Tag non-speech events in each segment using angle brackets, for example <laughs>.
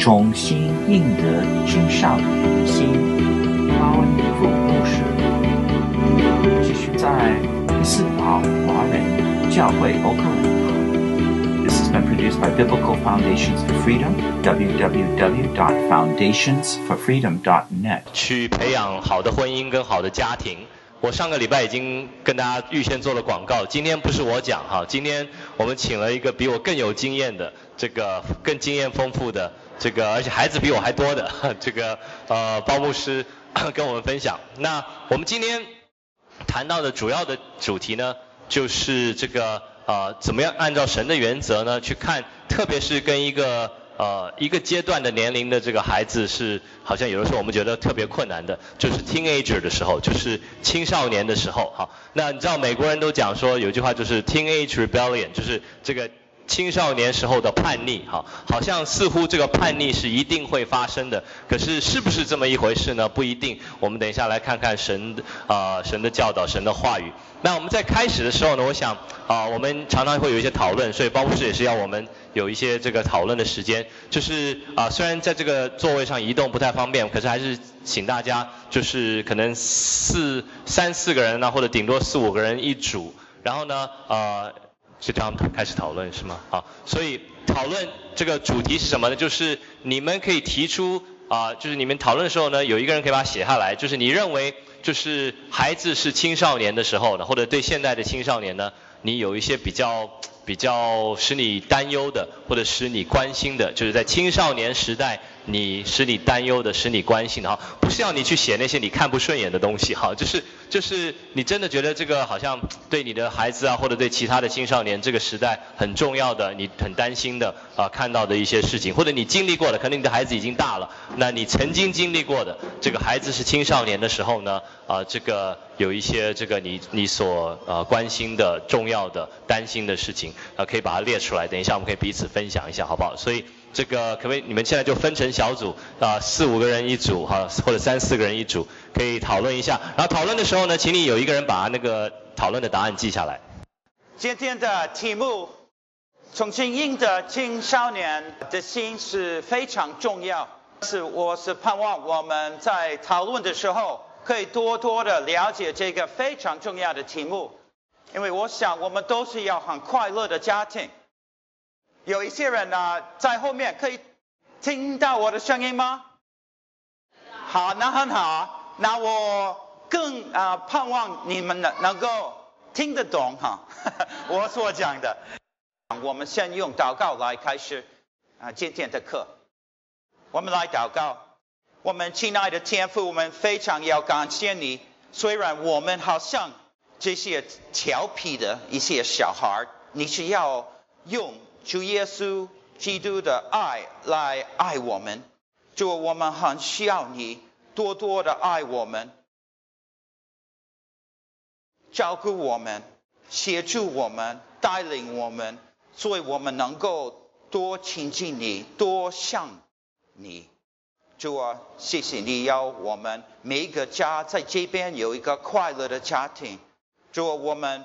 重新赢得青少年心，高恩年副牧师继续在第四宝华人教会欧克兰。This has been produced by Biblical Foundations for Freedom. www.foundationsforfreedom.net. 去培养好的婚姻跟好的家庭。我上个礼拜已经跟大家预先做了广告，今天不是我讲哈，今天我们请了一个比我更有经验的，这个更经验丰富的。这个而且孩子比我还多的 <laughs> 这个呃包牧师 <coughs> 跟我们分享。那我们今天谈到的主要的主题呢，就是这个呃怎么样按照神的原则呢去看，特别是跟一个呃一个阶段的年龄的这个孩子是好像有的时候我们觉得特别困难的，就是 teenager 的时候，就是青少年的时候。好，那你知道美国人都讲说有句话就是 teenage rebellion，就是这个。青少年时候的叛逆，哈，好像似乎这个叛逆是一定会发生的，可是是不是这么一回事呢？不一定。我们等一下来看看神啊、神的教导，神的话语。那我们在开始的时候呢，我想啊、我们常常会有一些讨论，所以包牧师也是要我们有一些这个讨论的时间。就是啊、虽然在这个座位上移动不太方便，可是还是请大家就是可能四三四个人呢，或者顶多四五个人一组，然后呢，呃。就这样开始讨论是吗？好，所以讨论这个主题是什么呢？就是你们可以提出啊、就是你们讨论的时候呢，有一个人可以把它写下来，就是你认为就是孩子是青少年的时候呢，或者对现在的青少年呢，你有一些比较比较使你担忧的，或者使你关心的，就是在青少年时代。你使你担忧的，使你关心的哈，不是要你去写那些你看不顺眼的东西哈，就是就是你真的觉得这个好像对你的孩子啊，或者对其他的青少年这个时代很重要的，你很担心的啊，看到的一些事情，或者你经历过的，可能你的孩子已经大了，那你曾经经历过的，这个孩子是青少年的时候呢，啊，这个有一些这个你你所呃关心的、重要的、担心的事情啊，可以把它列出来，等一下我们可以彼此分享一下，好不好？所以。这个可不可以？你们现在就分成小组啊，四五个人一组哈，或者三四个人一组，可以讨论一下。然后讨论的时候呢，请你有一个人把那个讨论的答案记下来。今天的题目，重新赢得青少年的心是非常重要。是，我是盼望我们在讨论的时候，可以多多的了解这个非常重要的题目，因为我想我们都是要很快乐的家庭。有一些人呢，在后面可以听到我的声音吗？好，那很好。那我更啊、盼望你们能能够听得懂哈，<laughs> 我所讲的。我们先用祷告来开始啊今天的课。我们来祷告，我们亲爱的天父，我们非常要感谢你。虽然我们好像这些调皮的一些小孩，你是要用。主耶稣基督的爱来爱我们，就我们很需要你多多的爱我们，照顾我们，协助我们，带领我们，所以我们能够多亲近你，多像你。主啊，谢谢你，要我们每一个家在这边有一个快乐的家庭。主，我们。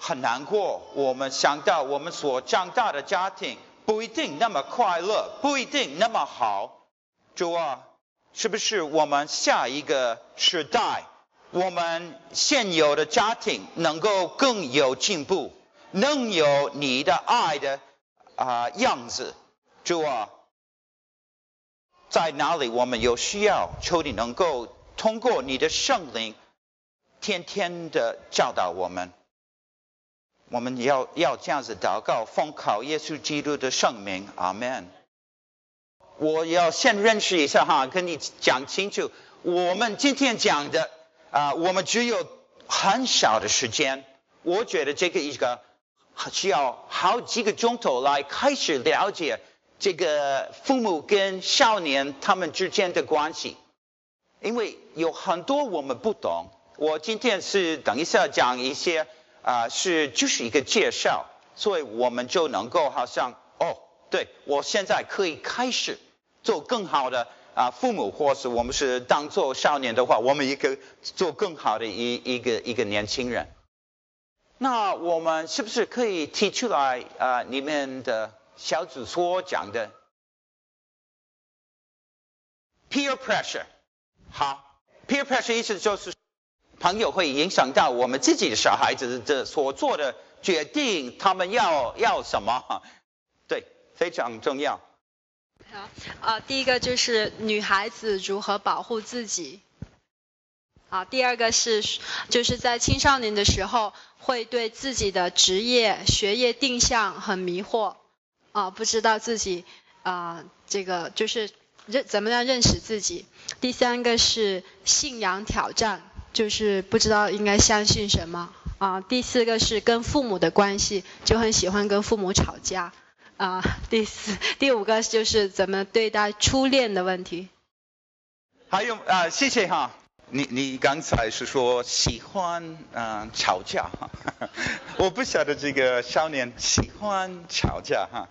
很难过，我们想到我们所长大的家庭不一定那么快乐，不一定那么好。主啊，是不是我们下一个时代，我们现有的家庭能够更有进步，能有你的爱的啊、样子？主啊，在哪里我们有需要，求你能够通过你的圣灵，天天的教导我们。我们要要这样子祷告，奉靠耶稣基督的圣名，阿门。我要先认识一下哈，跟你讲清楚，我们今天讲的啊，我们只有很少的时间。我觉得这个一个需要好几个钟头来开始了解这个父母跟少年他们之间的关系，因为有很多我们不懂。我今天是等一下讲一些。啊、是就是一个介绍，所以我们就能够好像哦，对，我现在可以开始做更好的啊、父母，或是我们是当做少年的话，我们也可以做更好的一一个一个年轻人。那我们是不是可以提出来啊、呃？你们的小组所讲的 peer pressure，好，peer pressure 意思就是朋友会影响到我们自己的小孩子的所做的决定，他们要要什么？对，非常重要。好，啊、呃，第一个就是女孩子如何保护自己。好，第二个是就是在青少年的时候会对自己的职业、学业定向很迷惑，啊、不知道自己啊、这个就是。认怎么样认识自己？第三个是信仰挑战，就是不知道应该相信什么啊。第四个是跟父母的关系，就很喜欢跟父母吵架啊。第四、<laughs> 第五个就是怎么对待初恋的问题。还有啊，谢谢哈。你你刚才是说喜欢嗯、吵架哈，<laughs> 我不晓得这个少年喜欢吵架哈。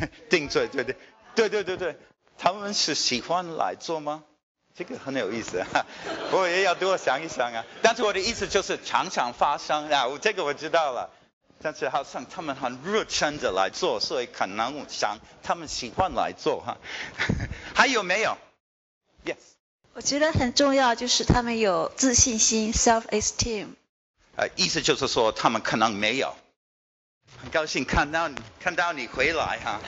<laughs> 定罪，对对，对对对对，他们是喜欢来做吗？这个很有意思哈，<laughs> 我也要多想一想啊。但是我的意思就是常常发生啊，我这个我知道了。但是好像他们很热忱的来做，所以可能想他们喜欢来做哈。<laughs> 还有没有？Yes。我觉得很重要，就是他们有自信心 （self-esteem）。呃，意思就是说他们可能没有。很高兴看到你，看到你回来哈。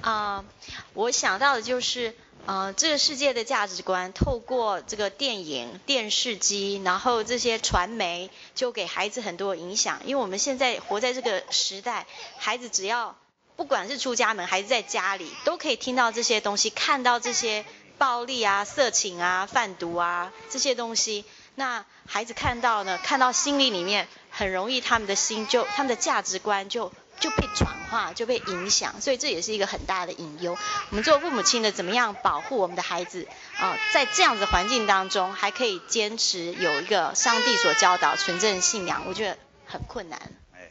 啊，<laughs> uh, 我想到的就是，呃，这个世界的价值观，透过这个电影、电视机，然后这些传媒，就给孩子很多影响。因为我们现在活在这个时代，孩子只要不管是出家门，还是在家里，都可以听到这些东西，看到这些暴力啊、色情啊、贩毒啊这些东西。那孩子看到呢，看到心里里面。很容易，他们的心就他们的价值观就就被转化，就被影响，所以这也是一个很大的隐忧。我们做父母亲的，怎么样保护我们的孩子啊、在这样子环境当中，还可以坚持有一个上帝所教导纯正信仰，我觉得很困难。哎，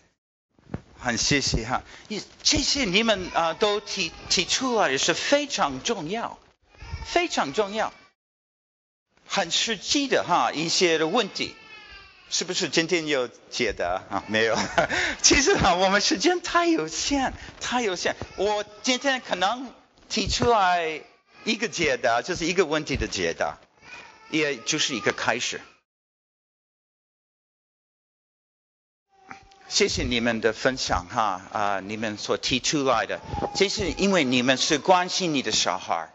很谢谢哈，也谢谢你们啊、都提提出来也是非常重要，非常重要，很实际的哈一些的问题。是不是今天有解答啊？没有，<laughs> 其实啊，我们时间太有限，太有限。我今天可能提出来一个解答，就是一个问题的解答，也就是一个开始。谢谢你们的分享哈啊，你们所提出来的，这是因为你们是关心你的小孩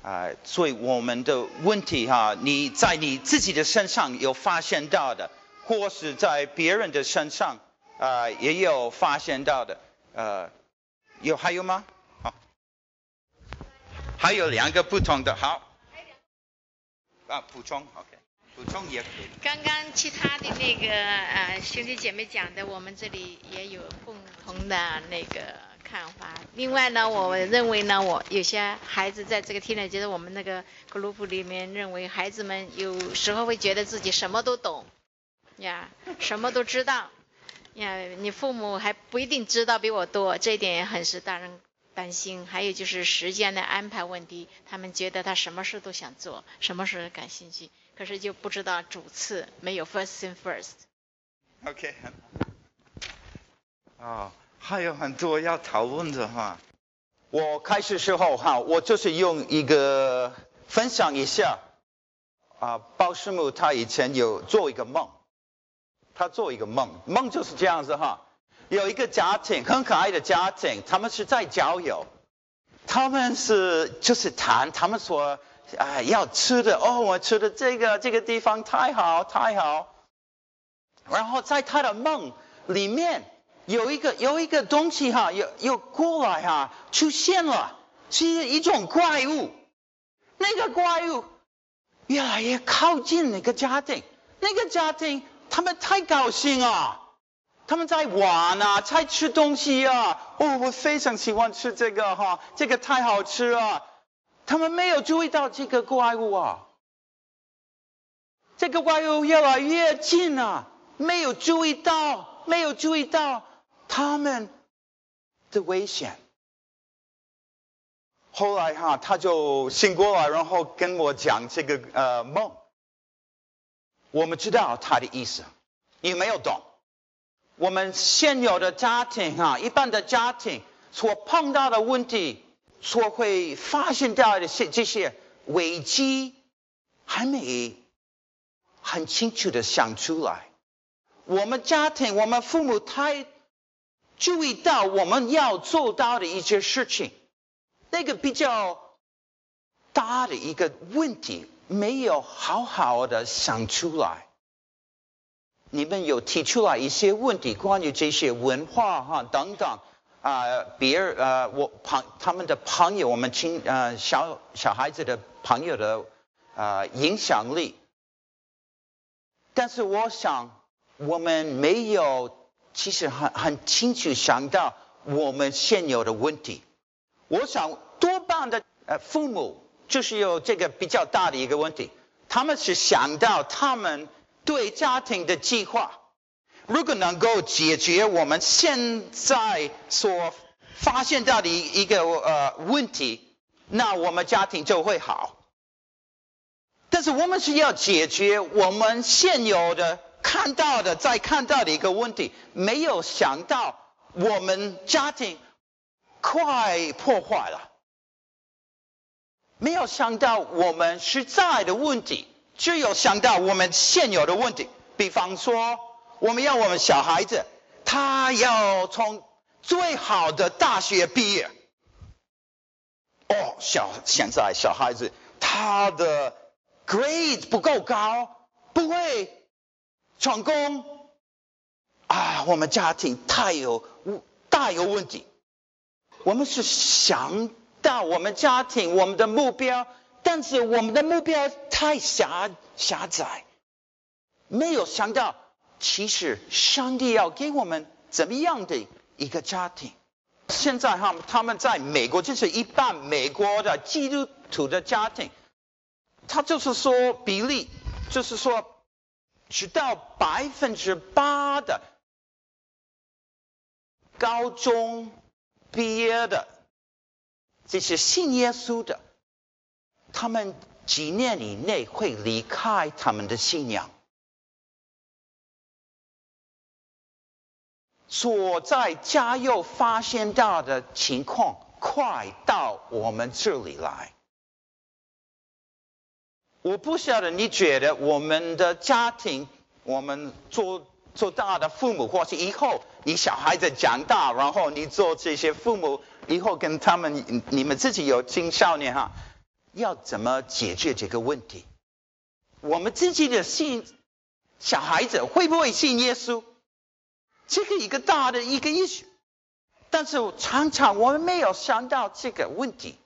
啊，所以我们的问题哈，你在你自己的身上有发现到的，或是在别人的身上啊也有发现到的，呃，有还有吗？好，还有两个不同的，好，啊，补充，OK，补充也可以。刚刚其他的那个呃兄弟姐妹讲的，我们这里也有共同的那个。看法。另外呢，我认为呢，我有些孩子在这个听了，就是我们那个 group 里面认为，孩子们有时候会觉得自己什么都懂，呀，什么都知道，呀，你父母还不一定知道比我多，这一点也很是大人担心。还有就是时间的安排问题，他们觉得他什么事都想做，什么事感兴趣，可是就不知道主次，没有 first thing first。OK。啊。还有很多要讨论的哈。我开始时候哈，我就是用一个分享一下啊，鲍师母他以前有做一个梦，他做一个梦，梦就是这样子哈，有一个家庭很可爱的家庭，他们是在郊游，他们是就是谈他们说啊要吃的哦，我吃的这个这个地方太好太好，然后在他的梦里面。有一个有一个东西哈，又又过来哈，出现了，是一种怪物。那个怪物越来越靠近那个家庭，那个家庭他们太高兴啊，他们在玩啊，在吃东西啊。哦，我非常喜欢吃这个哈，这个太好吃了。他们没有注意到这个怪物啊，这个怪物越来越近了，没有注意到，没有注意到。他们的危险。后来哈，他就醒过来，然后跟我讲这个呃梦。我们知道他的意思，你没有懂。我们现有的家庭哈，一般的家庭所碰到的问题，所会发现到的这这些危机，还没很清楚的想出来。我们家庭，我们父母太注意到我们要做到的一些事情，那个比较大的一个问题，没有好好的想出来。你们有提出来一些问题，关于这些文化哈等等啊，别人呃，我朋他们的朋友，我们亲呃小小孩子的朋友的呃影响力，但是我想。我们没有，其实很很清楚想到我们现有的问题。我想多半的呃父母就是有这个比较大的一个问题，他们是想到他们对家庭的计划，如果能够解决我们现在所发现到的一个呃问题，那我们家庭就会好。但是我们是要解决我们现有的。看到的，再看到的一个问题，没有想到我们家庭快破坏了，没有想到我们实在的问题，只有想到我们现有的问题。比方说，我们要我们小孩子，他要从最好的大学毕业。哦，小现在小孩子他的 grade 不够高，不会。成功啊！我们家庭太有大有问题。我们是想到我们家庭我们的目标，但是我们的目标太狭狭窄，没有想到其实上帝要给我们怎么样的一个家庭。现在哈，他们在美国就是一半美国的基督徒的家庭，他就是说比例，就是说。直到百分之八的高中毕业的这些信耶稣的，他们几年以内会离开他们的信仰。所在家又发现到的情况，快到我们这里来。我不晓得你觉得我们的家庭，我们做做大的父母，或是以后你小孩子长大，然后你做这些父母，以后跟他们，你们自己有青少年哈，要怎么解决这个问题？我们自己的信小孩子会不会信耶稣？这个一个大的一个 issue，但是常常我们没有想到这个问题。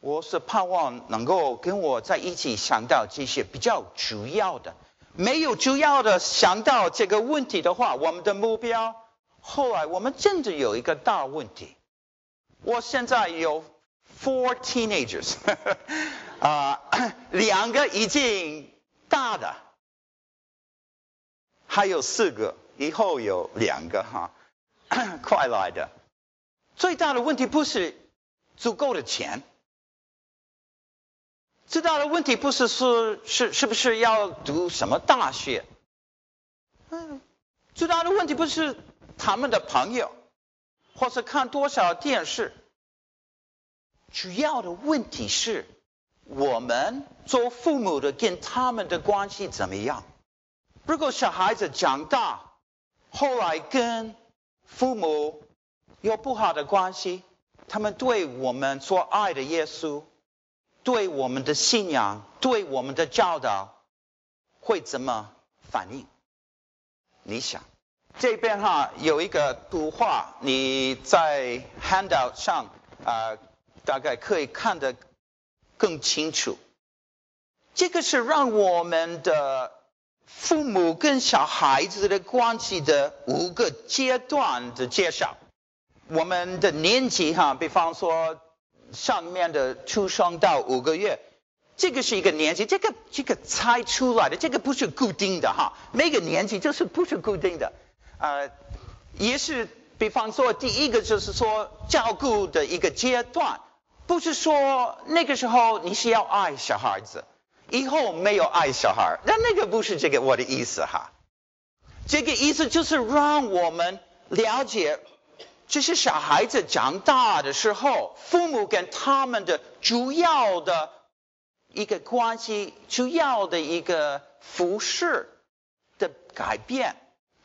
我是盼望能够跟我在一起想到这些比较主要的，没有主要的想到这个问题的话，我们的目标，后来我们真的有一个大问题。我现在有 four teenagers，<laughs> 啊、呃，两个已经大的，还有四个，以后有两个哈，<coughs> 快来的。最大的问题不是足够的钱。最大的问题不是说是是不是要读什么大学，嗯，最大的问题不是他们的朋友，或是看多少电视，主要的问题是我们做父母的跟他们的关系怎么样？如果小孩子长大，后来跟父母有不好的关系，他们对我们所爱的耶稣。对我们的信仰，对我们的教导，会怎么反应？你想，这边哈有一个图画，你在 handout 上啊、大概可以看得更清楚。这个是让我们的父母跟小孩子的关系的五个阶段的介绍。我们的年纪哈，比方说。上面的出生到五个月，这个是一个年纪，这个这个猜出来的，这个不是固定的哈，每个年纪就是不是固定的，呃，也是比方说第一个就是说照顾的一个阶段，不是说那个时候你是要爱小孩子，以后没有爱小孩，那那个不是这个我的意思哈，这个意思就是让我们了解。这是小孩子长大的时候，父母跟他们的主要的一个关系，主要的一个服饰的改变，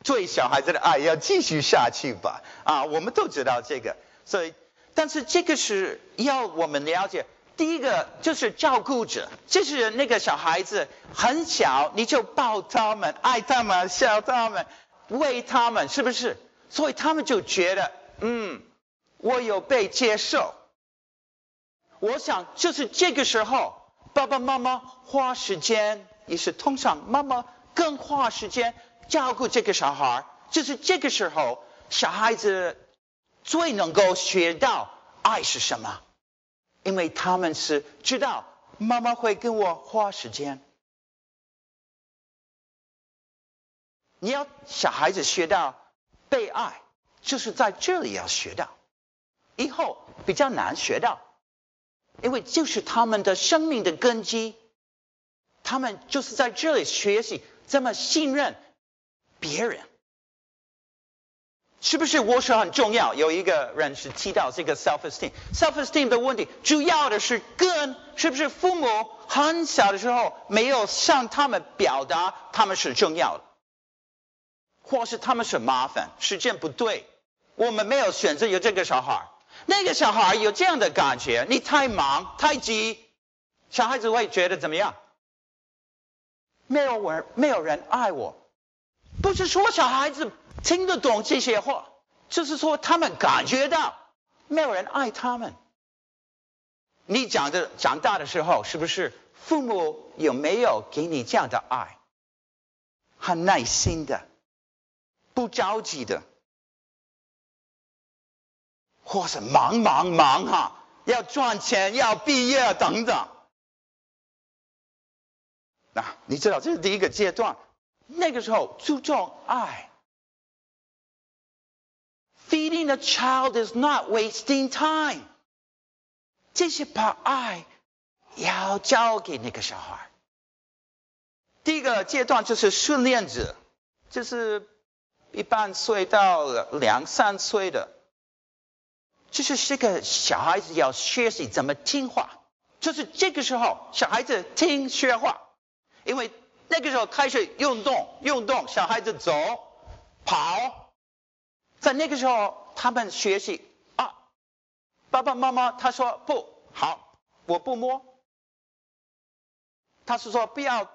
对小孩子的爱要继续下去吧。啊，我们都知道这个，所以，但是这个是要我们了解。第一个就是照顾者，就是那个小孩子很小，你就抱他们，爱他们，笑他们，喂他们，是不是？所以他们就觉得。嗯，我有被接受。我想就是这个时候，爸爸妈妈花时间，也是通常妈妈更花时间照顾这个小孩。就是这个时候，小孩子最能够学到爱是什么，因为他们是知道妈妈会跟我花时间。你要小孩子学到被爱。就是在这里要学到，以后比较难学到，因为就是他们的生命的根基，他们就是在这里学习怎么信任别人，是不是？我说很重要。有一个人是提到这个 self-esteem，self-esteem 的问题，主要的是跟是不是父母很小的时候没有向他们表达他们是重要的，或是他们是麻烦，时间不对。我们没有选择有这个小孩，那个小孩有这样的感觉，你太忙太急，小孩子会觉得怎么样？没有人，没有人爱我，不是说小孩子听得懂这些话，就是说他们感觉到没有人爱他们。你长的长大的时候，是不是父母有没有给你这样的爱？很耐心的，不着急的。或是忙忙忙哈，要赚钱，要毕业等等。那、啊、你知道这是第一个阶段，那个时候注重爱。Feeding a child is not wasting time。这是把爱要交给那个小孩。第一个阶段就是训练者，就是一半岁到两三岁的。就是这个小孩子要学习怎么听话，就是这个时候小孩子听学话，因为那个时候开始运动，运动小孩子走跑，在那个时候他们学习啊，爸爸妈妈他说不好，我不摸，他是说不要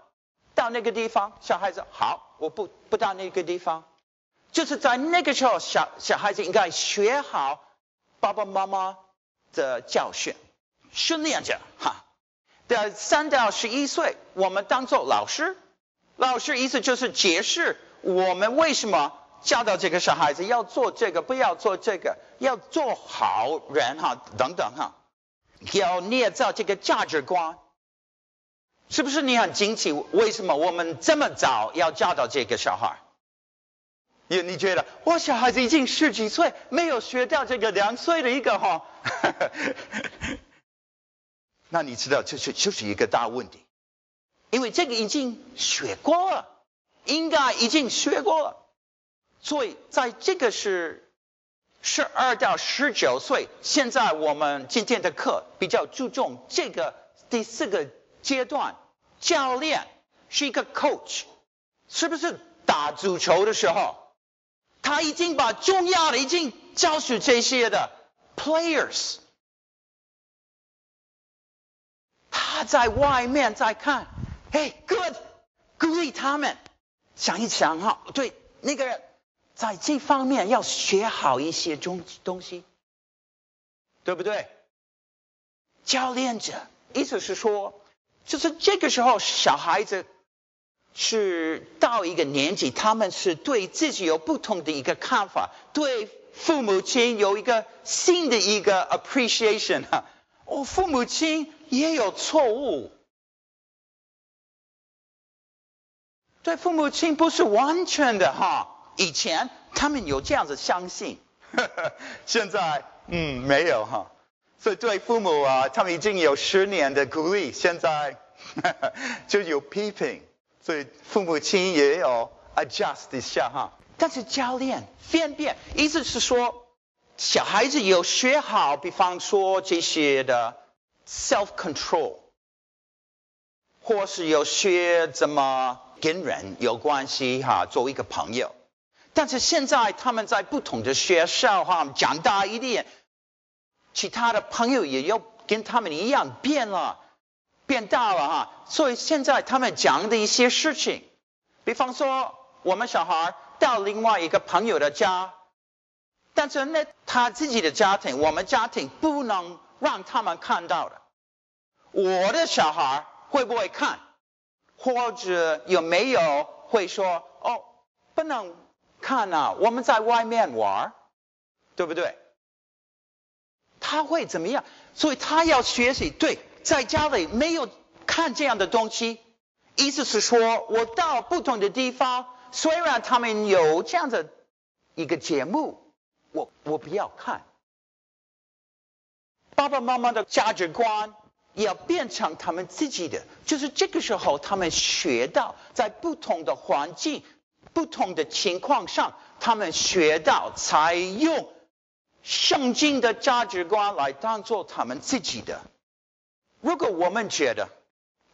到那个地方，小孩子好，我不不到那个地方，就是在那个时候小小孩子应该学好。爸爸妈妈的教训，训练着哈。在三到十一岁，我们当做老师，老师意思就是解释我们为什么教导这个小孩子要做这个，不要做这个，要做好人哈，等等哈，要捏造这个价值观，是不是你很惊奇？为什么我们这么早要教导这个小孩？你你觉得我小孩子已经十几岁，没有学到这个两岁的一个哈？<laughs> 那你知道这是就是一个大问题，因为这个已经学过了，应该已经学过了，所以在这个是十二到十九岁，现在我们今天的课比较注重这个第四个阶段，教练是一个 coach，是不是打足球的时候？他已经把重要的已经教识这些的 players，他在外面在看，嘿，good，鼓励他们，想一想哈，对，那个在这方面要学好一些东东西，对不对？教练者意思是说，就是这个时候小孩子。是到一个年纪，他们是对自己有不同的一个看法，对父母亲有一个新的一个 appreciation 哈。哦，父母亲也有错误，对父母亲不是完全的哈。以前他们有这样子相信，呵 <laughs> 呵现在嗯没有哈。所以对父母啊，他们已经有十年的鼓励，现在呵呵 <laughs> 就有批评。所以父母亲也要 adjust 一下哈，但是教练分辨，意思是说，小孩子有学好，比方说这些的 self control，或是有学怎么跟人有关系哈，作为一个朋友。但是现在他们在不同的学校哈，长大一点，其他的朋友也要跟他们一样变了，变大了哈。所以现在他们讲的一些事情，比方说我们小孩到另外一个朋友的家。但是呢，他自己的家庭，我们家庭不能让他们看到的。我的小孩会不会看？或者有没有会说哦，不能看啊，我们在外面玩，对不对？他会怎么样？所以他要学习，对，在家里没有看这样的东西。意思是说，我到不同的地方，虽然他们有这样的一个节目。我我不要看，爸爸妈妈的价值观要变成他们自己的，就是这个时候他们学到在不同的环境、不同的情况上，他们学到采用圣经的价值观来当做他们自己的。如果我们觉得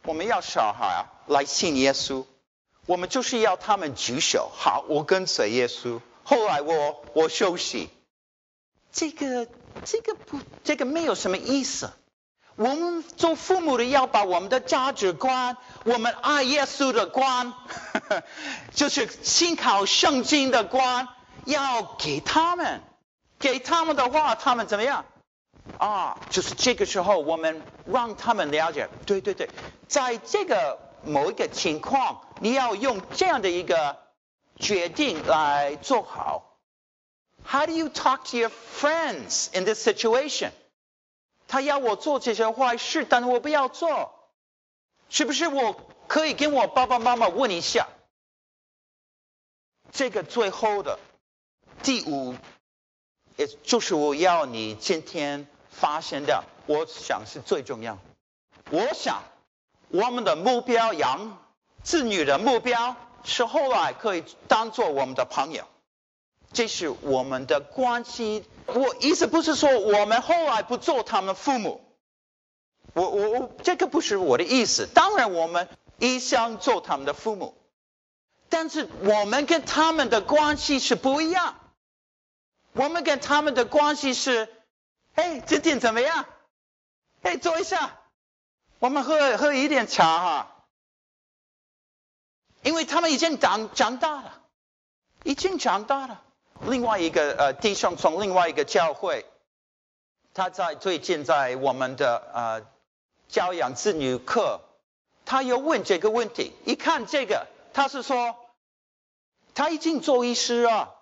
我们要小孩来信耶稣，我们就是要他们举手，好，我跟随耶稣。后来我我休息，这个这个不这个没有什么意思。我们做父母的要把我们的价值观，我们爱耶稣的观，呵 <laughs> 呵就是信靠圣经的观，要给他们。给他们的话，他们怎么样？啊，就是这个时候我们让他们了解，对对对，在这个某一个情况，你要用这样的一个。决定来做好。How do you talk to your friends in this situation？他要我做这些坏事，但我不要做，是不是我可以跟我爸爸妈妈问一下？这个最后的第五，也就是我要你今天发现的，我想是最重要。我想我们的目标，养子女的目标。是后来可以当做我们的朋友，这是我们的关系。我意思不是说我们后来不做他们父母，我我我这个不是我的意思。当然我们一向做他们的父母，但是我们跟他们的关系是不一样。我们跟他们的关系是，哎，今天怎么样？哎，坐一下，我们喝喝一点茶哈。因为他们已经长长大了，已经长大了。另外一个呃弟兄从另外一个教会，他在最近在我们的呃教养子女课，他又问这个问题。一看这个，他是说他已经做医师啊，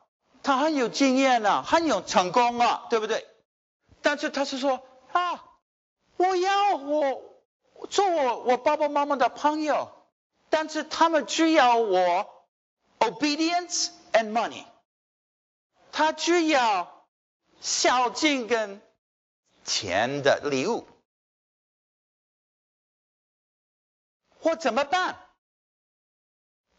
他很有经验啊，很有成功啊，对不对？但是他是说啊，我要我做我我爸爸妈妈的朋友。但是他们只要我 obedience and money，他只要孝敬跟钱的礼物，我怎么办？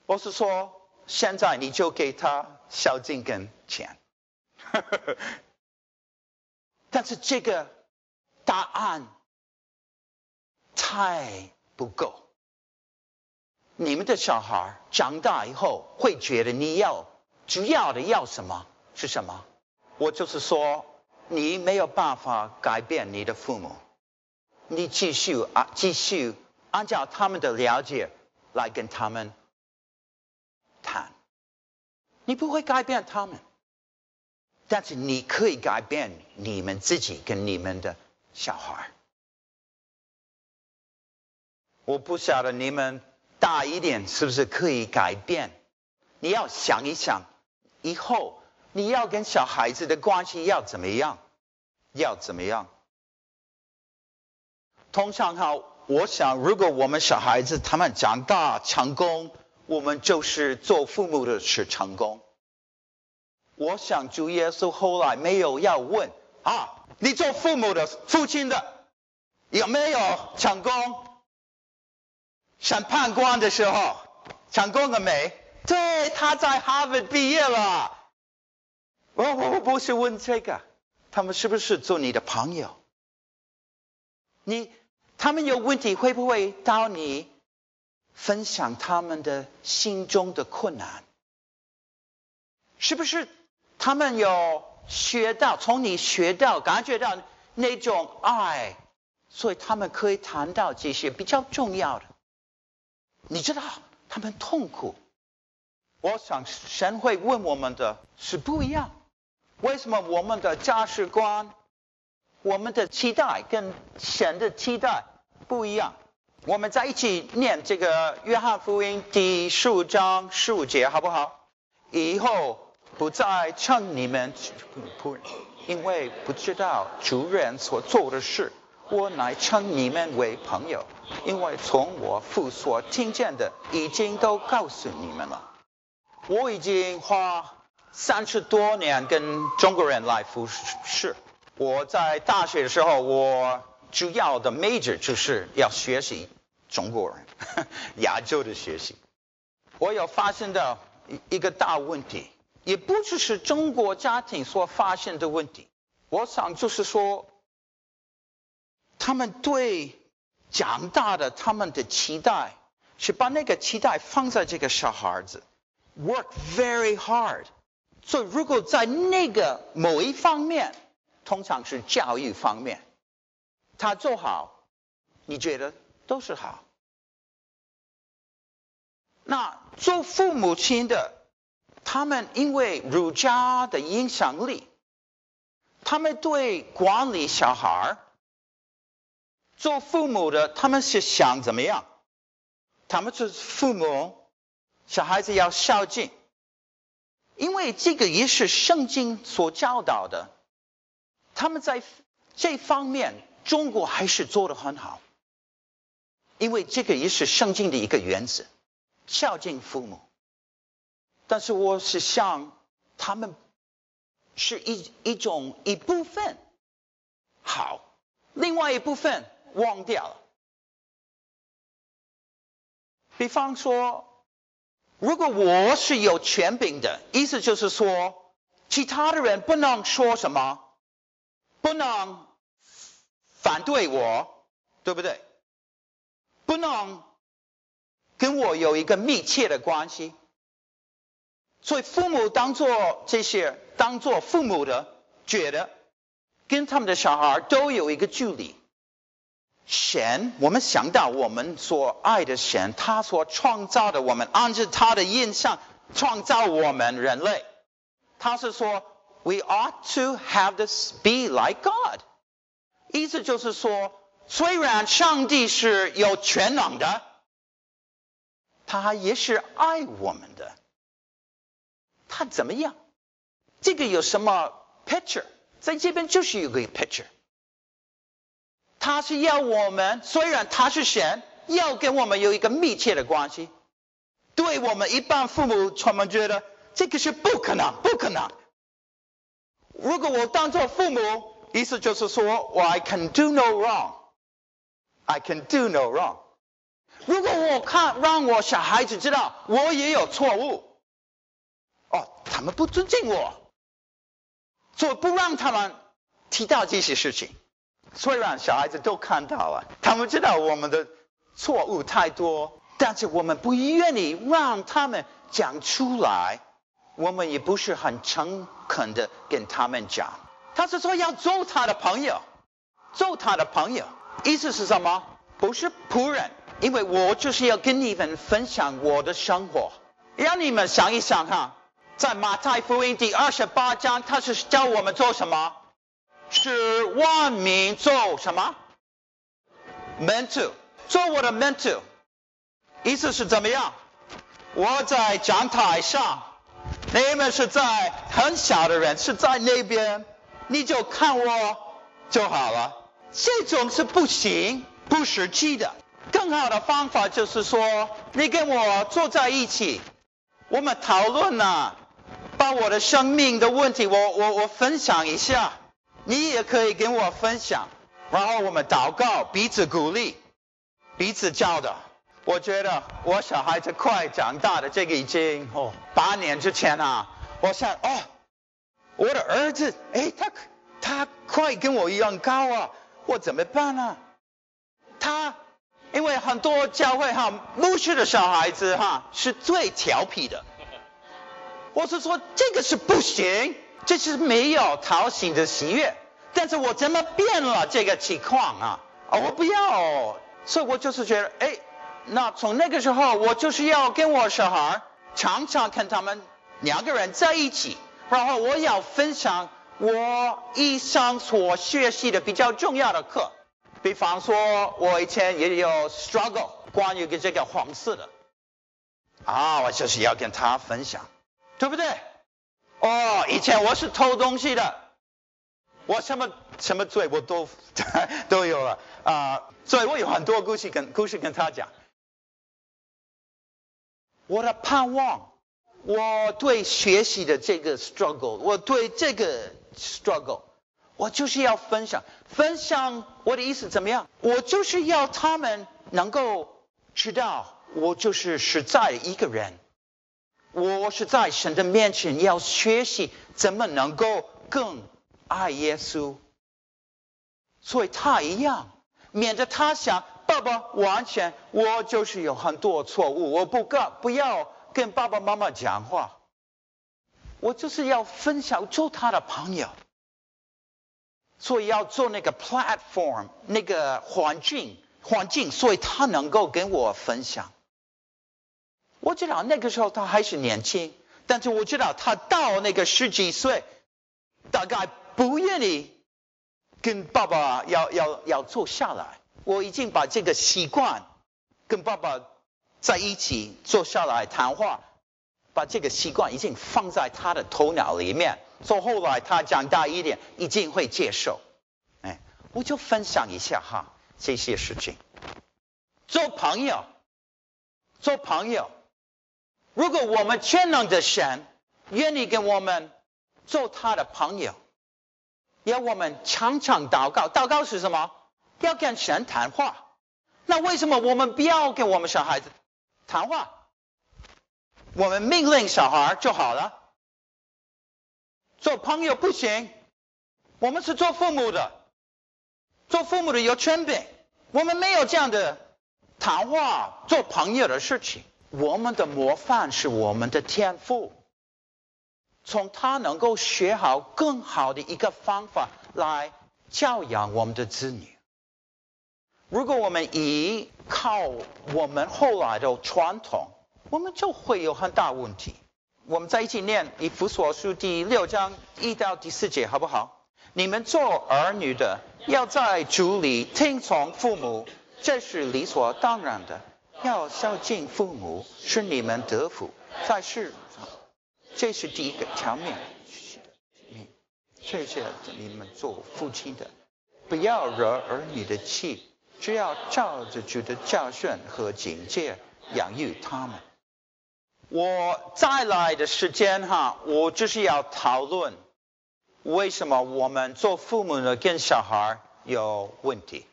我是说，现在你就给他孝敬跟钱，但是这个答案太不够。你们的小孩长大以后会觉得你要主要的要什么是什么？我就是说，你没有办法改变你的父母，你继续啊，继续按照他们的了解来跟他们谈，你不会改变他们，但是你可以改变你们自己跟你们的小孩。我不晓得你们。大一点是不是可以改变？你要想一想，以后你要跟小孩子的关系要怎么样？要怎么样？通常哈，我想如果我们小孩子他们长大成功，我们就是做父母的是成功。我想主耶稣后来没有要问啊，你做父母的父亲的有没有成功？审判官的时候成功了没？对，他在哈佛毕业了。我我我不是问这个，他们是不是做你的朋友？你他们有问题会不会到你分享他们的心中的困难？是不是他们有学到从你学到感觉到那种爱，所以他们可以谈到这些比较重要的？你知道他们痛苦，我想神会问我们的是不一样。为什么我们的价值观、我们的期待跟神的期待不一样？我们在一起念这个约翰福音第十五章十五节，好不好？以后不再称你们仆，因为不知道主人所做的事。我乃称你们为朋友，因为从我父所听见的，已经都告诉你们了。我已经花三十多年跟中国人来服侍。我在大学的时候，我主要的 major 就是要学习中国人，<laughs> 亚洲的学习。我有发现到一个大问题，也不只是中国家庭所发现的问题。我想就是说。他们对长大的他们的期待是把那个期待放在这个小孩子，work very hard。所以如果在那个某一方面，通常是教育方面，他做好，你觉得都是好。那做父母亲的，他们因为儒家的影响力，他们对管理小孩。做父母的，他们是想怎么样？他们是父母，小孩子要孝敬，因为这个也是圣经所教导的。他们在这方面，中国还是做得很好，因为这个也是圣经的一个原则，孝敬父母。但是我是想，他们是一一种一部分好，另外一部分。忘掉了。比方说，如果我是有权柄的，意思就是说，其他的人不能说什么，不能反对我，对不对？不能跟我有一个密切的关系。所以父母当做这些，当做父母的，觉得跟他们的小孩都有一个距离。神，我们想到我们所爱的神，他所创造的我们，按照他的印象创造我们人类。他是说，We ought to have this be like God。意思就是说，虽然上帝是有全能的，他也是爱我们的。他怎么样？这个有什么 picture？在这边就是有个 picture。他是要我们，虽然他是神，要跟我们有一个密切的关系。对我们一般父母，他们觉得这个是不可能，不可能。如果我当做父母，意思就是说，我 I can do no wrong，I can do no wrong。如果我看让我小孩子知道我也有错误，哦，他们不尊敬我，所以不让他们提到这些事情。虽然小孩子都看到了，他们知道我们的错误太多，但是我们不愿意让他们讲出来，我们也不是很诚恳的跟他们讲。他是说要做他的朋友，做他的朋友，意思是什么？不是仆人，因为我就是要跟你们分享我的生活，让你们想一想哈，在马太福音第二十八章，他是教我们做什么？是万民做什么？门徒，做我的门徒，意思是怎么样？我在讲台上，你们是在很小的人是在那边，你就看我就好了。这种是不行，不实际的。更好的方法就是说，你跟我坐在一起，我们讨论呢，把我的生命的问题，我我我分享一下。你也可以跟我分享，然后我们祷告，彼此鼓励，彼此教导。我觉得我小孩子快长大了，这个已经哦八年之前啊，我想哦，我的儿子，哎，他他快跟我一样高啊，我怎么办呢？他因为很多教会哈，牧师的小孩子哈是最调皮的。我是说这个是不行，这是没有讨喜的喜悦。但是我怎么变了这个情况啊？啊，我不要，所以我就是觉得，哎，那从那个时候我就是要跟我小孩常常跟他们两个人在一起，然后我要分享我一生所学习的比较重要的课。比方说，我以前也有 struggle 关于跟这个黄色的，啊，我就是要跟他分享，对不对？哦，以前我是偷东西的，我什么什么罪我都 <laughs> 都有了啊，所以我有很多故事跟故事跟他讲。我的盼望，我对学习的这个 struggle，我对这个 struggle。我就是要分享，分享我的意思怎么样？我就是要他们能够知道，我就是实在一个人，我是在神的面前要学习怎么能够更爱耶稣，所以他一样，免得他想爸爸完全我就是有很多错误，我不告不要跟爸爸妈妈讲话，我就是要分享做他的朋友。所以要做那个 platform，那个环境环境，所以他能够跟我分享。我知道那个时候他还是年轻，但是我知道他到那个十几岁，大概不愿意跟爸爸要要要坐下来。我已经把这个习惯跟爸爸在一起坐下来谈话，把这个习惯已经放在他的头脑里面。所以后来他长大一点，一定会接受。哎，我就分享一下哈这些事情。做朋友，做朋友。如果我们全能的神愿意跟我们做他的朋友，要我们常常祷告。祷告是什么？要跟神谈话。那为什么我们不要跟我们小孩子谈话？我们命令小孩就好了。做朋友不行，我们是做父母的，做父母的有权柄，我们没有这样的谈话做朋友的事情。我们的模范是我们的天赋，从他能够学好更好的一个方法来教养我们的子女。如果我们依靠我们后来的传统，我们就会有很大问题。我们在一起念以弗所书第六章一到第四节，好不好？你们做儿女的，要在主里听从父母，这是理所当然的。要孝敬父母，是你们得福，在世。这是第一个条命。谢谢你们做父亲的，不要惹儿女的气，只要照着主的教训和警戒养育他们。我再来的时间哈，我就是要讨论为什么我们做父母的跟小孩有问题？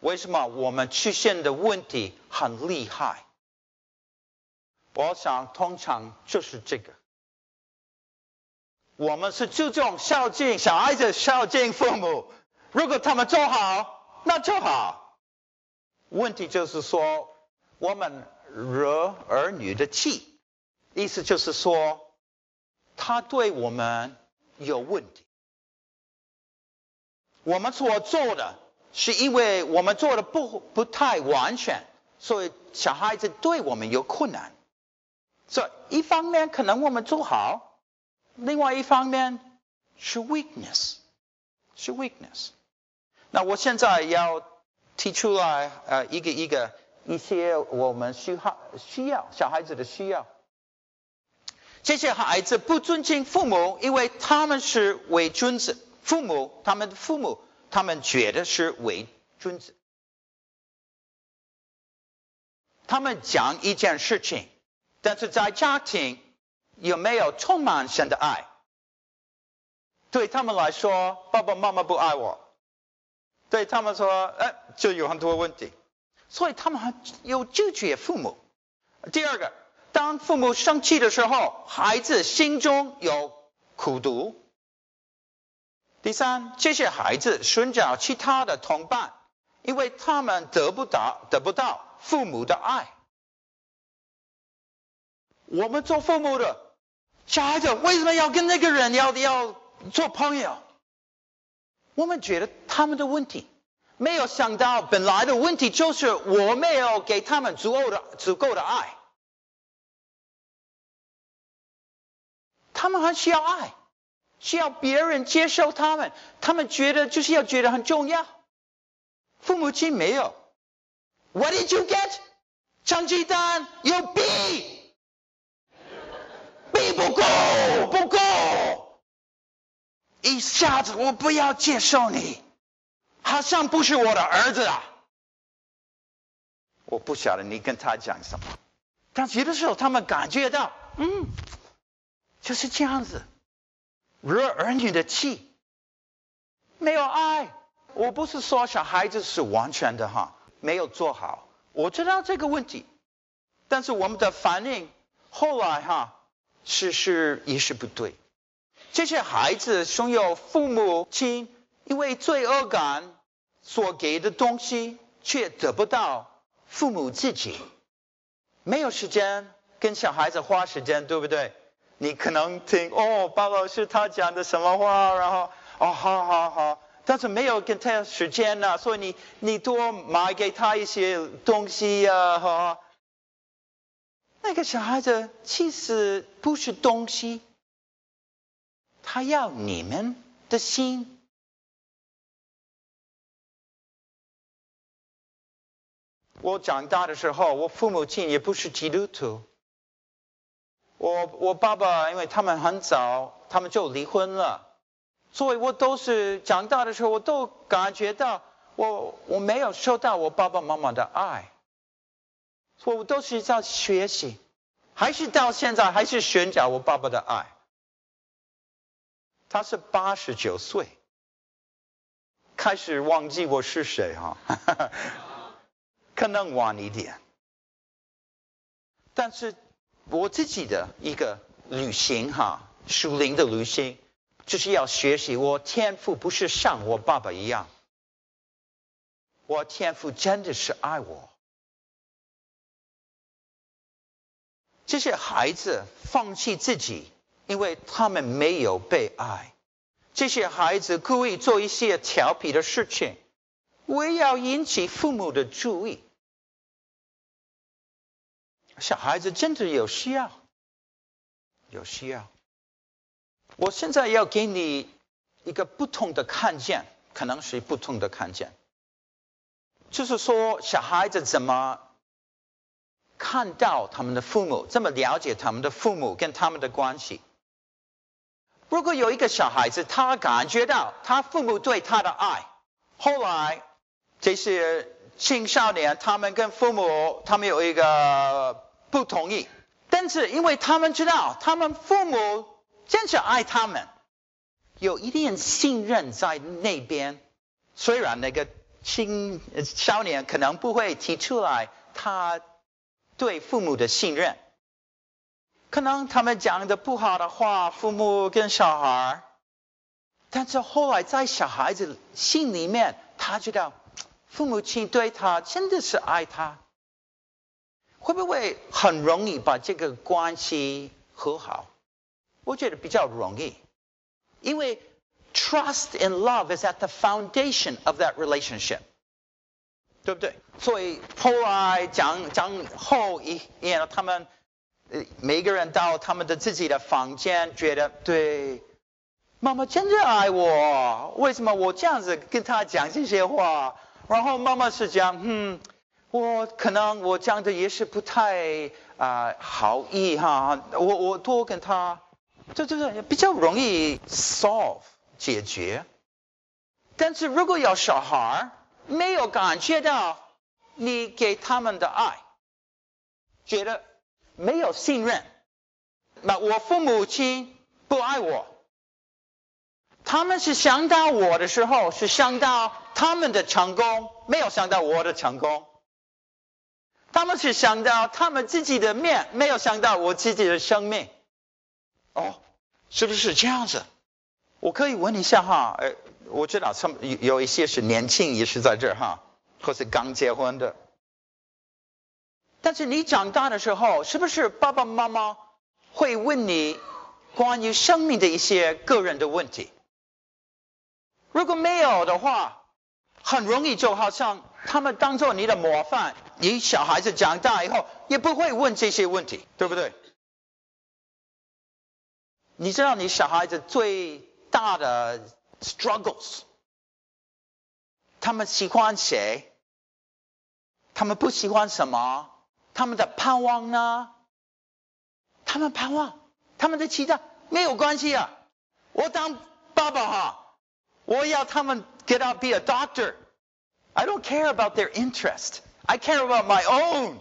为什么我们出现的问题很厉害？我想通常就是这个，我们是注重孝敬小孩子，孝敬父母，如果他们做好，那就好。问题就是说我们。惹儿女的气，意思就是说，他对我们有问题。我们所做的是因为我们做的不不太完全，所以小孩子对我们有困难。所以一方面可能我们做好，另外一方面是 weakness，是 weakness。那我现在要提出来，呃，一个一个。一些我们需要需要小孩子的需要，这些孩子不尊敬父母，因为他们是伪君子。父母，他们的父母，他们觉得是伪君子。他们讲一件事情，但是在家庭有没有充满神的爱？对他们来说，爸爸妈妈不爱我，对他们说，哎，就有很多问题。所以他们还有拒绝父母。第二个，当父母生气的时候，孩子心中有苦毒，第三，这些孩子寻找其他的同伴，因为他们得不到得不到父母的爱。我们做父母的，小孩子为什么要跟那个人要要做朋友？我们觉得他们的问题，没有想到本来的问题就是我没有给他们足够的足够的爱。他们还需要爱，需要别人接受他们，他们觉得就是要觉得很重要。父母亲没有，What did you get？成绩单有 B，B 不够，不够，一下子我不要接受你，好像不是我的儿子啊。我不晓得你跟他讲什么，但有的时候他们感觉到，嗯。就是这样子，惹儿女的气，没有爱。我不是说小孩子是完全的哈，没有做好。我知道这个问题，但是我们的反应后来哈是是也是不对。这些孩子拥有父母亲因为罪恶感所给的东西，却得不到父母自己，没有时间跟小孩子花时间，对不对？你可能听哦，爸爸是他讲的什么话，然后哦，好好好，但是没有跟他时间呢，所以你你多买给他一些东西呀、啊，哈。那个小孩子其实不是东西，他要你们的心。我长大的时候，我父母亲也不是基督徒。我我爸爸，因为他们很早，他们就离婚了，所以我都是长大的时候，我都感觉到我我没有受到我爸爸妈妈的爱，所以我都是在学习，还是到现在还是寻找我爸爸的爱。他是八十九岁，开始忘记我是谁哈，<laughs> 可能晚一点，但是。我自己的一个旅行哈，属灵的旅行，就是要学习。我天赋不是像我爸爸一样，我天赋真的是爱我。这些孩子放弃自己，因为他们没有被爱。这些孩子故意做一些调皮的事情，为要引起父母的注意。小孩子真的有需要，有需要。我现在要给你一个不同的看见，可能是不同的看见，就是说小孩子怎么看到他们的父母，怎么了解他们的父母跟他们的关系。如果有一个小孩子，他感觉到他父母对他的爱，后来这些青少年，他们跟父母，他们有一个。不同意，但是因为他们知道，他们父母真是爱他们，有一点信任在那边。虽然那个青少年可能不会提出来他对父母的信任，可能他们讲的不好的话，父母跟小孩，但是后来在小孩子心里面，他知道父母亲对他真的是爱他。会不会很容易把这个关系和好？我觉得比较容易，因为 trust and love is at the foundation of that relationship，对不对？所以后来讲讲后一，然后他们每个人到他们的自己的房间，觉得对，妈妈真的爱我，为什么我这样子跟他讲这些话？然后妈妈是讲，嗯。我可能我讲的也是不太啊、好意哈，我我多跟他，这这个比较容易 solve 解决。但是如果有小孩没有感觉到你给他们的爱，觉得没有信任，那我父母亲不爱我，他们是想到我的时候是想到他们的成功，没有想到我的成功。他们是想到他们自己的面，没有想到我自己的生命。哦，是不是这样子？我可以问一下哈，呃，我知道他们有有一些是年轻也是在这儿哈，或是刚结婚的。但是你长大的时候，是不是爸爸妈妈会问你关于生命的一些个人的问题？如果没有的话，很容易就好像他们当做你的模范，你小孩子长大以后也不会问这些问题，对不对？你知道你小孩子最大的 struggles，他们喜欢谁？他们不喜欢什么？他们的盼望呢？他们盼望，他们的期待没有关系啊！我当爸爸哈，我要他们 get out be a doctor。I don't care about their interest. I care about my own。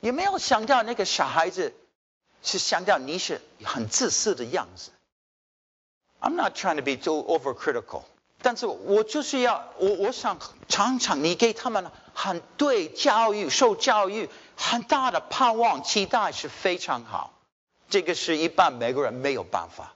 也没有想到那个小孩子是想到你是很自私的样子？I'm not trying to be too overcritical。但是我就是要我我想常常你给他们很对教育受教育很大的盼望期待是非常好，这个是一般美国人没有办法。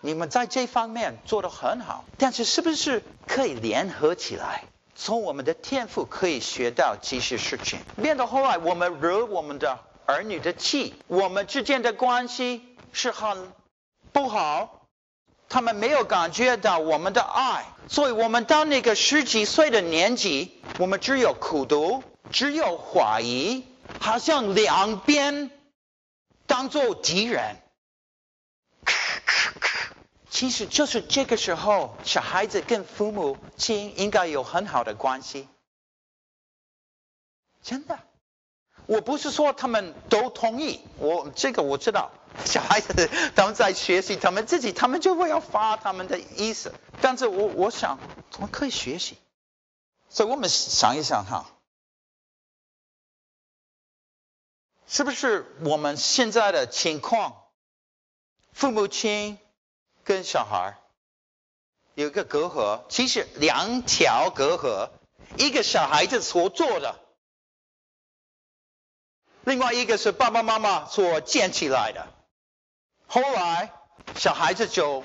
你们在这方面做得很好，但是是不是可以联合起来，从我们的天赋可以学到这些事情，免得后来我们惹我们的儿女的气，我们之间的关系是很不好。他们没有感觉到我们的爱，所以我们到那个十几岁的年纪，我们只有苦读，只有怀疑，好像两边当做敌人。其实就是这个时候，小孩子跟父母亲应该有很好的关系。真的，我不是说他们都同意，我这个我知道。小孩子他们在学习，他们自己他们就会要发他们的意思。但是我我想，我们可以学习。所以我们想一想哈，是不是我们现在的情况，父母亲跟小孩有一个隔阂，其实两条隔阂，一个小孩子所做的，另外一个是爸爸妈妈所建起来的。后来，小孩子就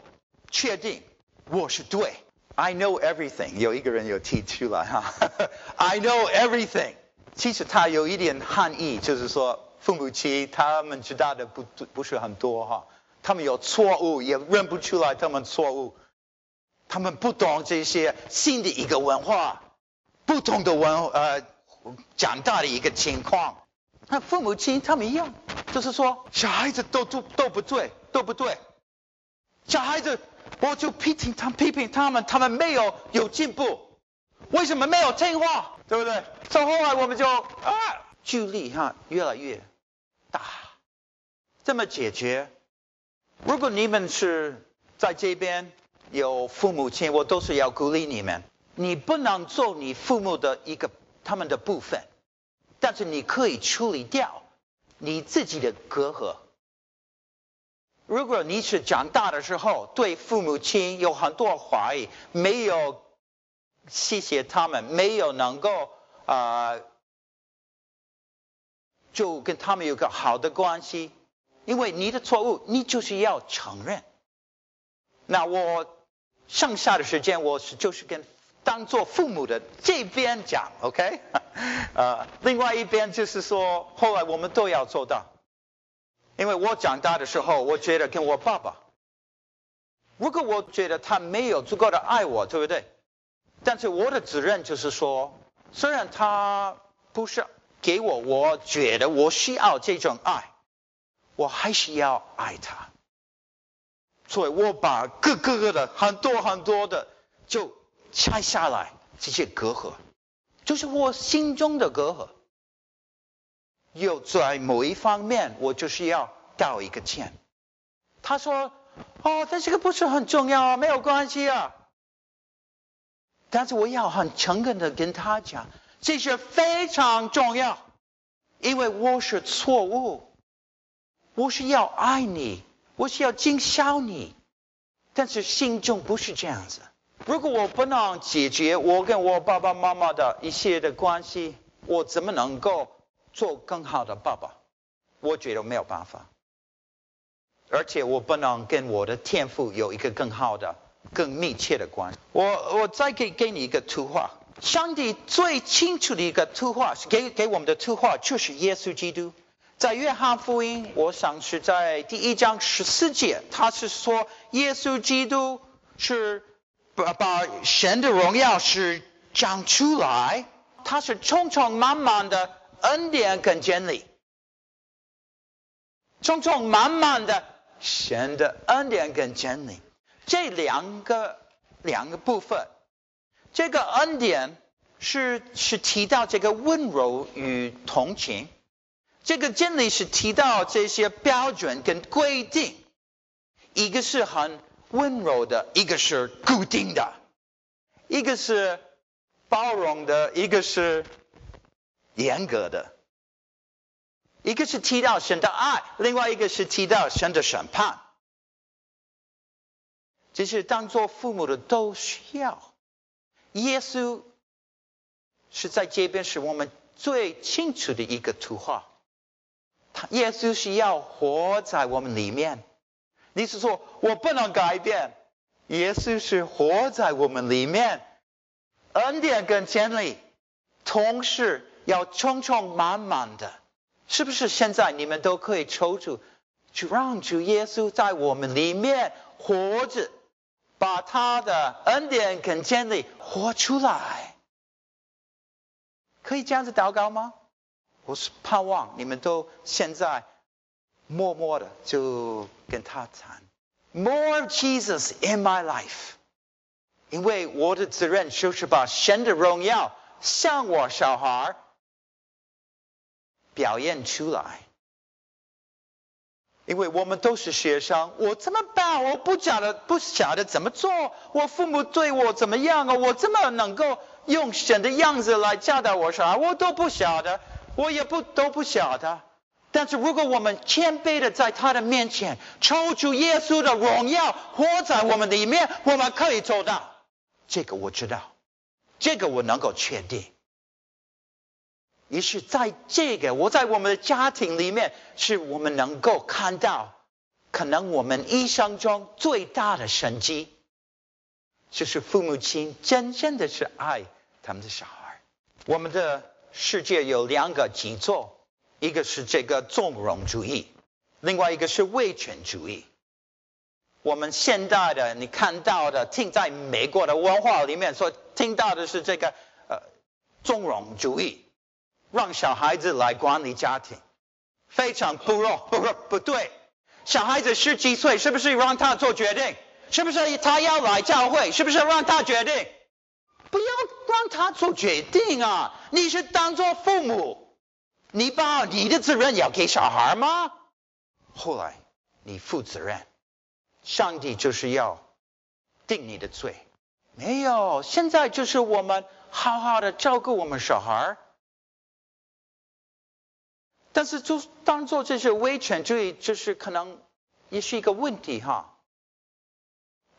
确定我是对，I know everything。有一个人有提出来哈，<laughs> I know everything。其实他有一点含义，就是说父母亲他们知道的不不是很多哈，他们有错误也认不出来他们错误，他们不懂这些新的一个文化，不同的文呃长大的一个情况。那父母亲他们一样，就是说小孩子都都都不对，都不对。小孩子，我就批评他，批评他们，他们没有有进步，为什么没有听话？对不对？所以后来我们就啊，距离哈越来越大。这么解决？如果你们是在这边有父母亲，我都是要鼓励你们，你不能做你父母的一个他们的部分。但是你可以处理掉你自己的隔阂。如果你是长大的时候对父母亲有很多怀疑，没有谢谢他们，没有能够啊、呃，就跟他们有个好的关系，因为你的错误，你就是要承认。那我剩下的时间，我是就是跟。当做父母的这边讲，OK，<laughs> 呃，另外一边就是说，后来我们都要做到，因为我长大的时候，我觉得跟我爸爸，如果我觉得他没有足够的爱我，对不对？但是我的责任就是说，虽然他不是给我，我觉得我需要这种爱，我还是要爱他，所以我把各个个的很多很多的就。拆下来这些隔阂，就是我心中的隔阂。又在某一方面，我就是要道一个歉。他说：“哦，但这个不是很重要啊，没有关系啊。”但是我要很诚恳的跟他讲，这是非常重要，因为我是错误，我是要爱你，我是要尽孝你，但是心中不是这样子。如果我不能解决我跟我爸爸妈妈的一些的关系，我怎么能够做更好的爸爸？我觉得没有办法。而且我不能跟我的天赋有一个更好的、更密切的关系。我我再给给你一个图画，上帝最清楚的一个图画，给给我们的图画就是耶稣基督。在约翰福音，我想是在第一章十四节，他是说耶稣基督是把把神的荣耀是讲出来，他是充充满满的恩典跟真理，充充满满的神的恩典跟真理，这两个两个部分，这个恩典是是提到这个温柔与同情。这个真理是提到这些标准跟规定，一个是很温柔的，一个是固定的，一个是包容的，一个是严格的，一个是提到神的爱，另外一个是提到神的审判。这是当做父母的都需要。耶稣是在这边是我们最清楚的一个图画。耶稣是要活在我们里面，你是说我不能改变？耶稣是活在我们里面，恩典跟真理同时要充充满满的，是不是？现在你们都可以抽出，去让主耶稣在我们里面活着，把他的恩典跟真理活出来，可以这样子祷告吗？我是盼望你们都现在默默的就跟他谈，More Jesus in my life，因为我的责任就是把神的荣耀向我小孩表现出来，因为我们都是学生，我怎么办？我不晓得，不晓得怎么做。我父母对我怎么样啊？我怎么能够用神的样子来教导我小孩？我都不晓得。我也不都不晓得，但是如果我们谦卑的在他的面前抽出耶稣的荣耀活在我们里面，我们可以做到。这个我知道，这个我能够确定。于是在这个我在我们的家庭里面，是我们能够看到，可能我们一生中最大的神迹，就是父母亲真正的是爱他们的小孩，我们的。世界有两个极左，一个是这个纵容主义，另外一个是威权主义。我们现代的你看到的，听在美国的文化里面所听到的是这个呃纵容主义，让小孩子来管理家庭，非常不弱不不不对。小孩子十几岁，是不是让他做决定？是不是他要来教会？是不是让他决定？不要让他做决定啊！你是当做父母，你把你的责任要给小孩吗？后来你负责任，上帝就是要定你的罪。没有，现在就是我们好好的照顾我们小孩。但是就当做这些威权主义，就是可能也是一个问题哈。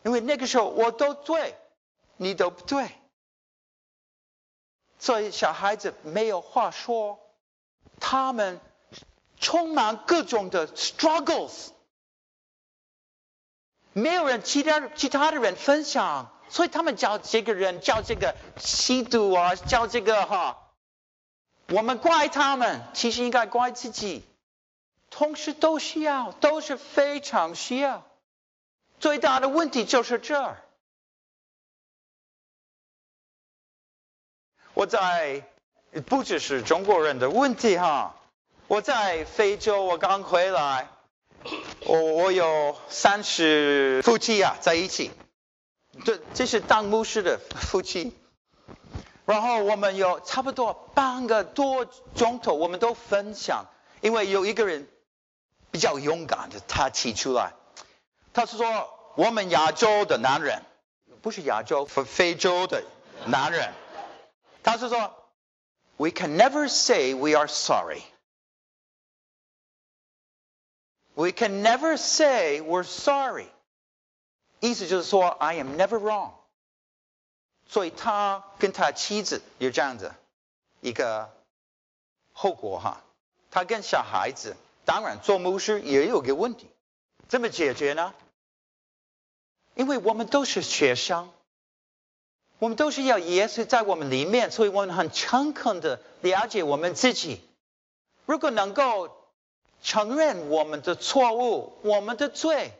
因为那个时候我都对，你都不对。所以小孩子没有话说，他们充满各种的 struggles，没有人其他其他的人分享，所以他们叫这个人叫这个吸毒啊，叫这个哈，我们怪他们，其实应该怪自己，同时都需要，都是非常需要，最大的问题就是这儿。我在不只是中国人的问题哈，我在非洲，我刚回来，我我有三十夫妻啊在一起，这这是当牧师的夫妻，然后我们有差不多半个多钟头，我们都分享，因为有一个人比较勇敢的，他提出来，他是说我们亚洲的男人，不是亚洲，非非洲的男人。他是说，We can never say we are sorry. We can never say we're sorry. 意思就是说，I am never wrong. 所以他跟他妻子有这样子一个后果哈。他跟小孩子，当然做牧师也有个问题， 怎么解决呢？因为我们都是学生， 我们都是要耶稣在我们里面，所以我们很诚恳的了解我们自己。如果能够承认我们的错误、我们的罪，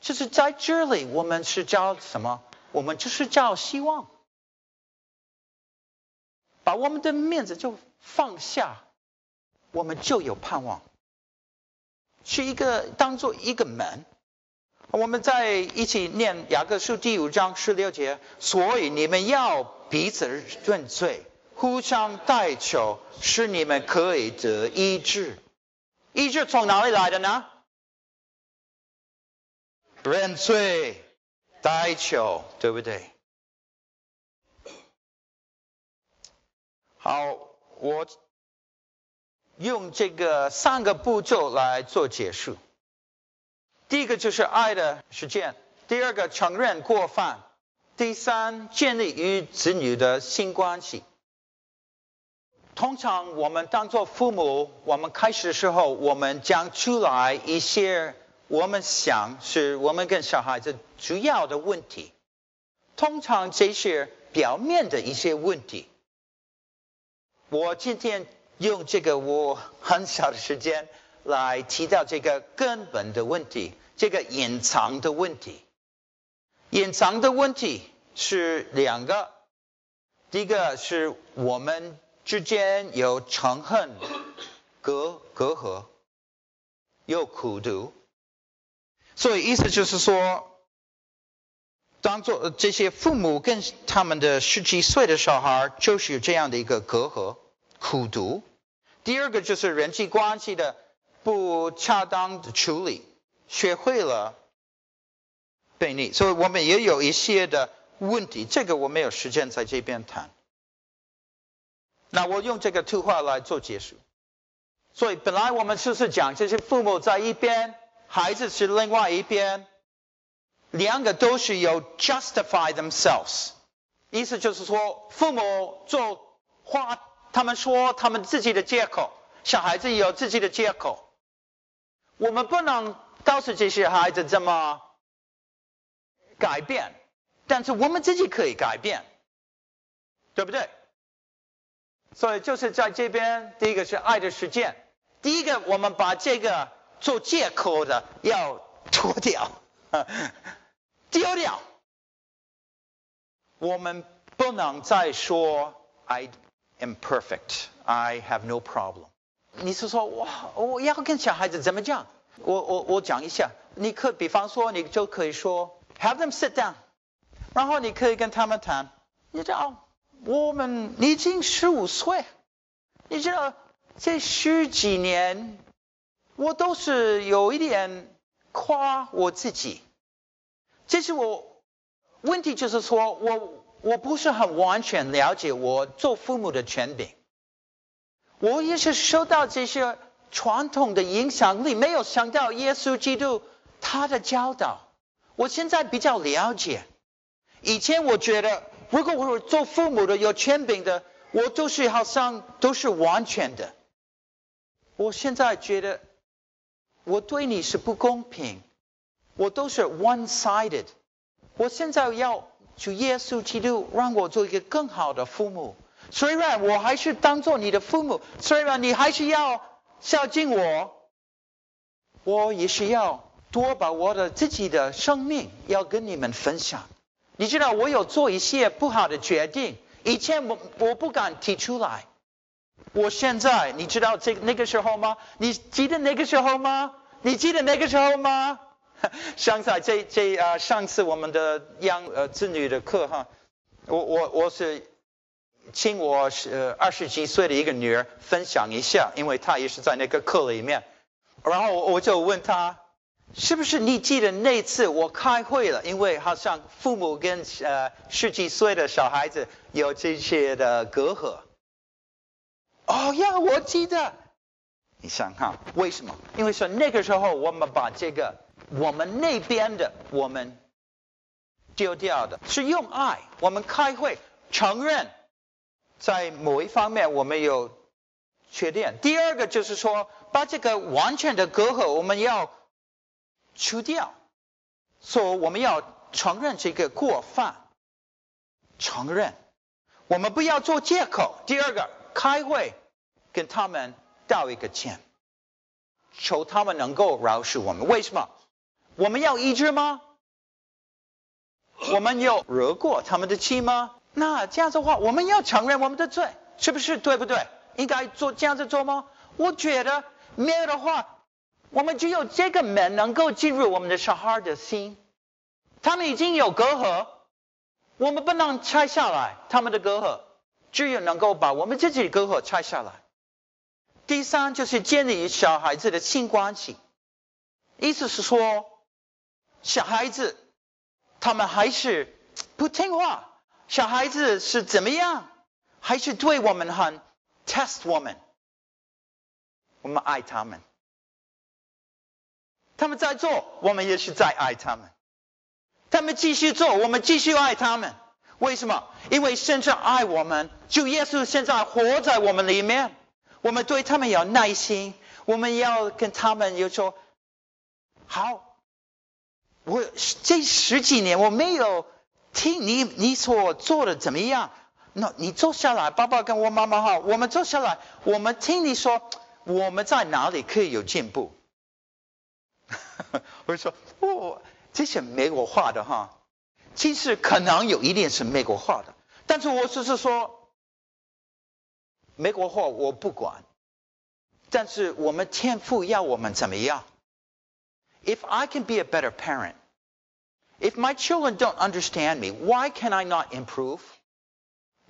就是在这里，我们是叫什么？我们就是叫希望，把我们的面子就放下，我们就有盼望，是一个当做一个门。我们再一起念雅各书第五章十六节，所以你们要彼此认罪。互相代求，使你们可以得医治。医治从哪里来的呢？认罪、代求，对不对？好，我用这个三个步骤来做结束。第一个就是爱的实践，第二个承认过犯，第三建立与子女的新关系。通常我们当做父母，我们开始的时候，我们讲出来一些我们想是我们跟小孩子主要的问题。通常这些表面的一些问题，我今天用这个我很少的时间来提到这个根本的问题，这个隐藏的问题。隐藏的问题是两个，第一个是我们。之间有仇恨、隔隔阂，有苦毒，所以意思就是说，当做这些父母跟他们的十几岁的小孩，就是有这样的一个隔阂、苦毒。第二个就是人际关系的不恰当的处理，学会了悖逆，所以我们也有一些的问题，这个我没有时间在这边谈。那我用这个图画来做结束。所以本来我们就是讲，这些父母在一边，孩子是另外一边，两个都是有 justify themselves，意思就是说，父母做话，他们说他们自己的借口，小孩子有自己的借口。我们不能告诉这些孩子怎么改变，但是我们自己可以改变，对不对？所以就是在这边，第一个是爱的实践。第一个，我们把这个做借口的要脱掉，<laughs> 丢掉。我们不能再说 I am perfect, I have no problem。你是说哇，我要跟小孩子怎么讲？我我我讲一下，你可比方说，你就可以说 Have them sit down，然后你可以跟他们谈，你知道。我们已经十五岁，你知道这十几年，我都是有一点夸我自己。这是我问题，就是说我我不是很完全了解我做父母的权柄，我也是受到这些传统的影响力，没有想到耶稣基督他的教导。我现在比较了解，以前我觉得。如果我做父母的有权柄的，我都是好像都是完全的。我现在觉得我对你是不公平，我都是 one-sided。我现在要求耶稣基督让我做一个更好的父母。虽然我还是当做你的父母，虽然你还是要孝敬我，我也是要多把我的自己的生命要跟你们分享。你知道我有做一些不好的决定，以前我我不敢提出来，我现在你知道这那个时候吗？你记得那个时候吗？你记得那个时候吗？<laughs> 上次这这啊上次我们的养呃子女的课哈，我我我是请我是二十几岁的一个女儿分享一下，因为她也是在那个课里面，然后我就问她。是不是你记得那次我开会了？因为好像父母跟呃十几岁的小孩子有这些的隔阂。哦呀，我记得。你想看为什么？因为说那个时候我们把这个我们那边的我们丢掉的，是用爱。我们开会承认在某一方面我们有缺点。第二个就是说把这个完全的隔阂我们要。除掉。所以我们要承认这个过犯，承认，我们不要做借口。第二个，开会跟他们道一个歉，求他们能够饶恕我们。为什么？我们要医治吗？我们有惹过他们的气吗？那这样子的话，我们要承认我们的罪，是不是对不对？应该做这样子做吗？我觉得没有的话。我们只有这个门能够进入我们的小孩的心，他们已经有隔阂，我们不能拆下来他们的隔阂，只有能够把我们自己的隔阂拆下来。第三就是建立小孩子的性关系，意思是说，小孩子他们还是不听话，小孩子是怎么样，还是对我们很 test 我们，我们爱他们。他们在做，我们也是在爱他们。他们继续做，我们继续爱他们。为什么？因为现在爱我们，就耶稣现在活在我们里面。我们对他们有耐心，我们要跟他们有说：好，我这十几年我没有听你你所做的怎么样？那你坐下来，爸爸跟我妈妈好，我们坐下来，我们听你说，我们在哪里可以有进步？<laughs> 我就说，哦，这些美国话的哈，其实可能有一点是美国话的，但是我只是说，美国话我不管，但是我们天父要我们怎么样？If I can be a better parent, if my children don't understand me, why can I not improve？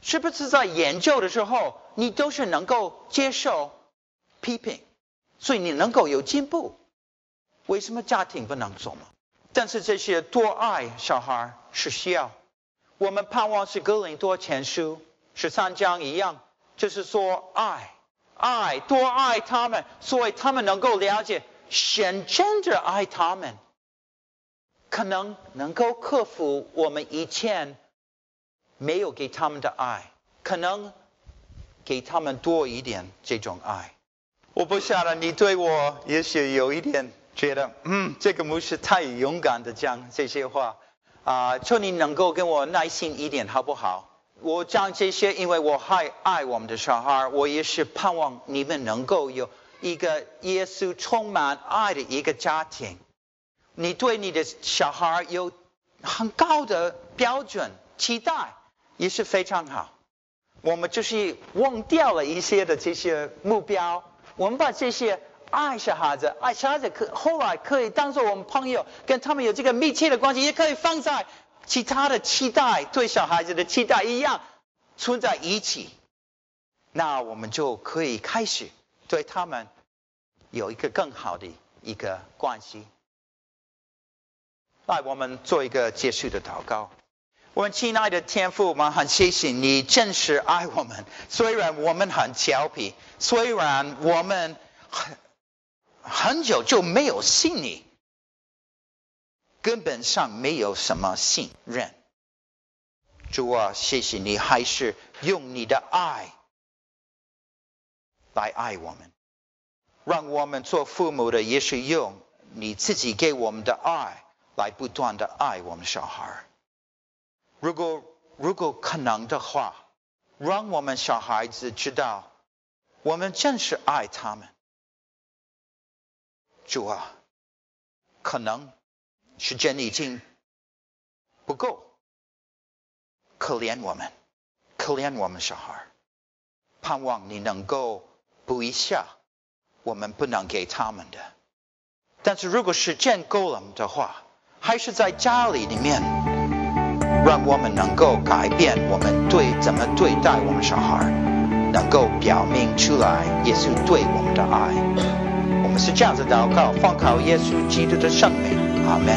是不是在研究的时候，你都是能够接受批评，所以你能够有进步？为什么家庭不能做吗？但是这些多爱小孩是需要。我们盼望是哥林多前书十三章一样，就是说爱，爱，多爱他们，所以他们能够了解，神真的爱他们，可能能够克服我们以前没有给他们的爱，可能给他们多一点这种爱。我不晓得你对我也许有一点。觉得嗯，这个牧师太勇敢的讲这些话啊，求你能够跟我耐心一点好不好？我讲这些，因为我还爱我们的小孩，我也是盼望你们能够有一个耶稣充满爱的一个家庭。你对你的小孩有很高的标准期待，也是非常好。我们就是忘掉了一些的这些目标，我们把这些。爱小孩子，爱小孩子可后来可以当做我们朋友，跟他们有这个密切的关系，也可以放在其他的期待，对小孩子的期待一样存在一起。那我们就可以开始对他们有一个更好的一个关系。来，我们做一个结束的祷告。我们亲爱的天父，我们很谢谢你，真是爱我们。虽然我们很调皮，虽然我们很。很久就没有信你，根本上没有什么信任。主啊，谢谢你还是用你的爱来爱我们，让我们做父母的也是用你自己给我们的爱来不断的爱我们小孩。如果如果可能的话，让我们小孩子知道，我们真是爱他们。主啊，可能时间已经不够，可怜我们，可怜我们小孩，盼望你能够补一下我们不能给他们的。但是如果时间够了的话，还是在家里里面，让我们能够改变我们对怎么对待我们小孩，能够表明出来耶稣对我们的爱。我们是这样子祷告，奉靠耶稣基督的圣名，阿门。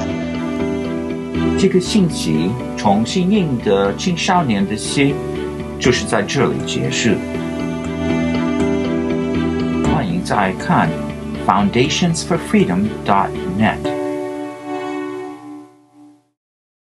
这个信息重新赢得青少年的心，就是在这里结束。欢迎再看 foundationsforfreedom.net。